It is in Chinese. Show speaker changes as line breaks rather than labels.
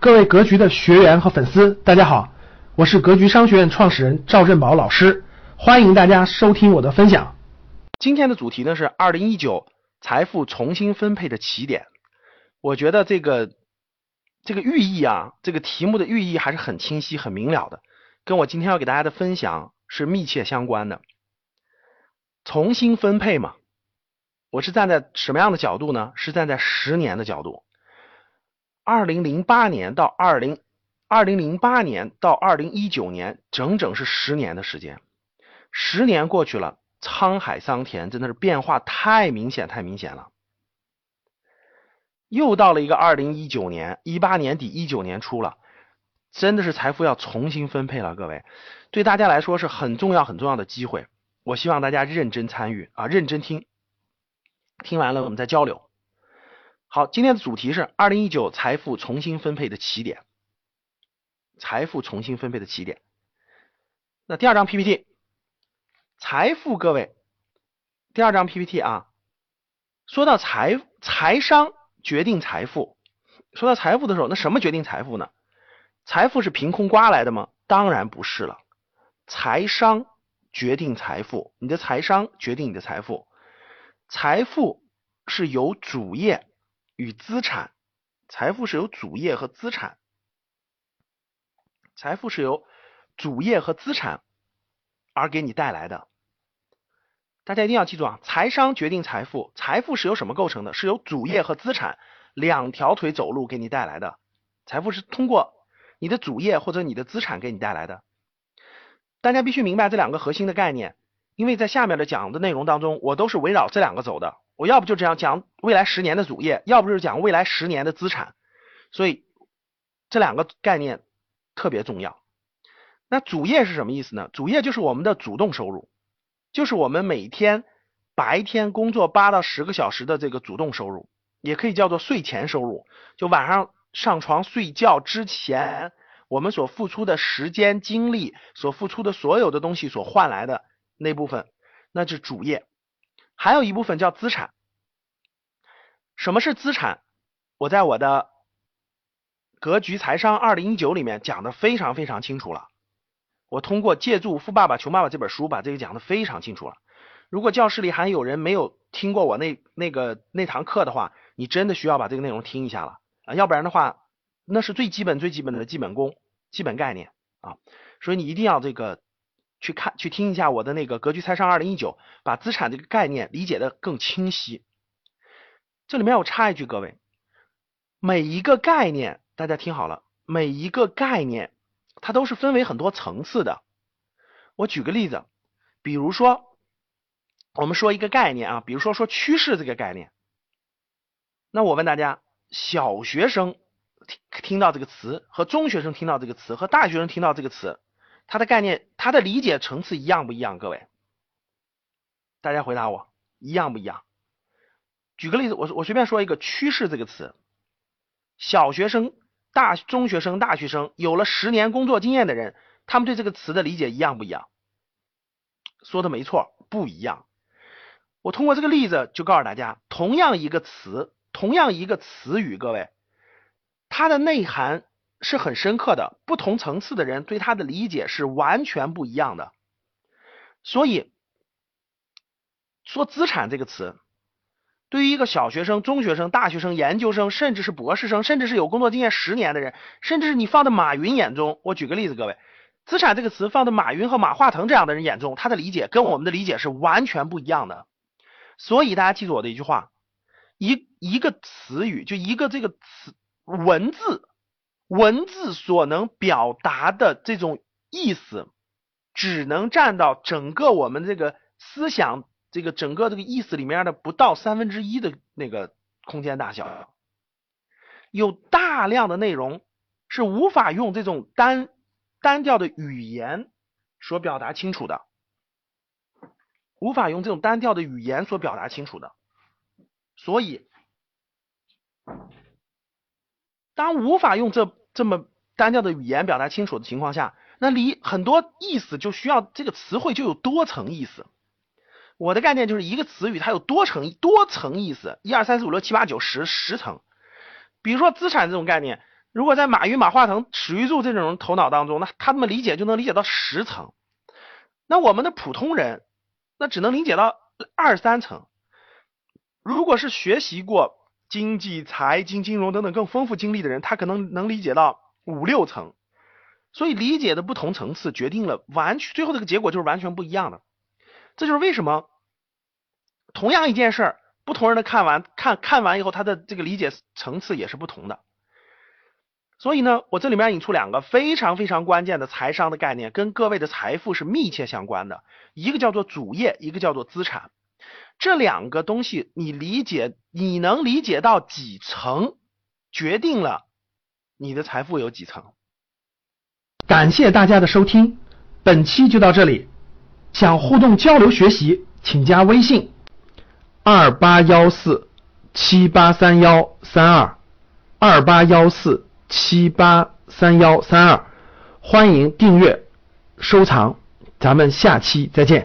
各位格局的学员和粉丝，大家好，我是格局商学院创始人赵振宝老师，欢迎大家收听我的分享。
今天的主题呢是二零一九财富重新分配的起点。我觉得这个这个寓意啊，这个题目的寓意还是很清晰、很明了的，跟我今天要给大家的分享是密切相关的。重新分配嘛，我是站在什么样的角度呢？是站在十年的角度。二零零八年到二零二零零八年到二零一九年，整整是十年的时间。十年过去了，沧海桑田，真的是变化太明显，太明显了。又到了一个二零一九年，一八年底一九年初了，真的是财富要重新分配了。各位，对大家来说是很重要很重要的机会。我希望大家认真参与啊，认真听，听完了我们再交流。好，今天的主题是二零一九财富重新分配的起点。财富重新分配的起点。那第二张 PPT，财富，各位，第二张 PPT 啊，说到财财商决定财富，说到财富的时候，那什么决定财富呢？财富是凭空刮来的吗？当然不是了。财商决定财富，你的财商决定你的财富。财富是由主业。与资产，财富是由主业和资产，财富是由主业和资产而给你带来的。大家一定要记住啊，财商决定财富，财富是由什么构成的？是由主业和资产两条腿走路给你带来的。财富是通过你的主业或者你的资产给你带来的。大家必须明白这两个核心的概念，因为在下面的讲的内容当中，我都是围绕这两个走的。我要不就这样讲未来十年的主业，要不就是讲未来十年的资产，所以这两个概念特别重要。那主业是什么意思呢？主业就是我们的主动收入，就是我们每天白天工作八到十个小时的这个主动收入，也可以叫做睡前收入。就晚上上床睡觉之前，我们所付出的时间、精力，所付出的所有的东西所换来的那部分，那是主业。还有一部分叫资产。什么是资产？我在我的格局财商二零一九里面讲的非常非常清楚了。我通过借助《富爸爸穷爸爸》这本书把这个讲的非常清楚了。如果教室里还有人没有听过我那那个那堂课的话，你真的需要把这个内容听一下了啊，要不然的话，那是最基本最基本的基本功、基本概念啊，所以你一定要这个。去看去听一下我的那个格局财商二零一九，把资产这个概念理解的更清晰。这里面我插一句，各位，每一个概念大家听好了，每一个概念它都是分为很多层次的。我举个例子，比如说我们说一个概念啊，比如说说趋势这个概念，那我问大家，小学生听听到这个词和中学生听到这个词和大学生听到这个词。它的概念，它的理解层次一样不一样？各位，大家回答我，一样不一样？举个例子，我我随便说一个“趋势”这个词，小学生、大中学生、大学生，有了十年工作经验的人，他们对这个词的理解一样不一样？说的没错，不一样。我通过这个例子就告诉大家，同样一个词，同样一个词语，各位，它的内涵。是很深刻的，不同层次的人对他的理解是完全不一样的。所以说，资产这个词，对于一个小学生、中学生、大学生、研究生，甚至是博士生，甚至是有工作经验十年的人，甚至是你放在马云眼中，我举个例子，各位，资产这个词放在马云和马化腾这样的人眼中，他的理解跟我们的理解是完全不一样的。所以大家记住我的一句话：一一个词语，就一个这个词文字。文字所能表达的这种意思，只能占到整个我们这个思想这个整个这个意思里面的不到三分之一的那个空间大小，有大量的内容是无法用这种单单调的语言所表达清楚的，无法用这种单调的语言所表达清楚的，所以当无法用这。这么单调的语言表达清楚的情况下，那理很多意思就需要这个词汇就有多层意思。我的概念就是一个词语它有多层多层意思，一二三四五六七八九十十层。比如说资产这种概念，如果在马云、马化腾、史玉柱这种人头脑当中，那他们理解就能理解到十层。那我们的普通人，那只能理解到二三层。如果是学习过经济、财经、金融等等更丰富经历的人，他可能能理解到五六层。所以理解的不同层次，决定了完全最后这个结果就是完全不一样的。这就是为什么同样一件事儿，不同人的看完看看完以后，他的这个理解层次也是不同的。所以呢，我这里面引出两个非常非常关键的财商的概念，跟各位的财富是密切相关的。一个叫做主业，一个叫做资产。这两个东西，你理解，你能理解到几层，决定了你的财富有几层。
感谢大家的收听，本期就到这里。想互动交流学习，请加微信二八幺四七八三幺三二二八幺四。七八三幺三二，欢迎订阅收藏，咱们下期再见。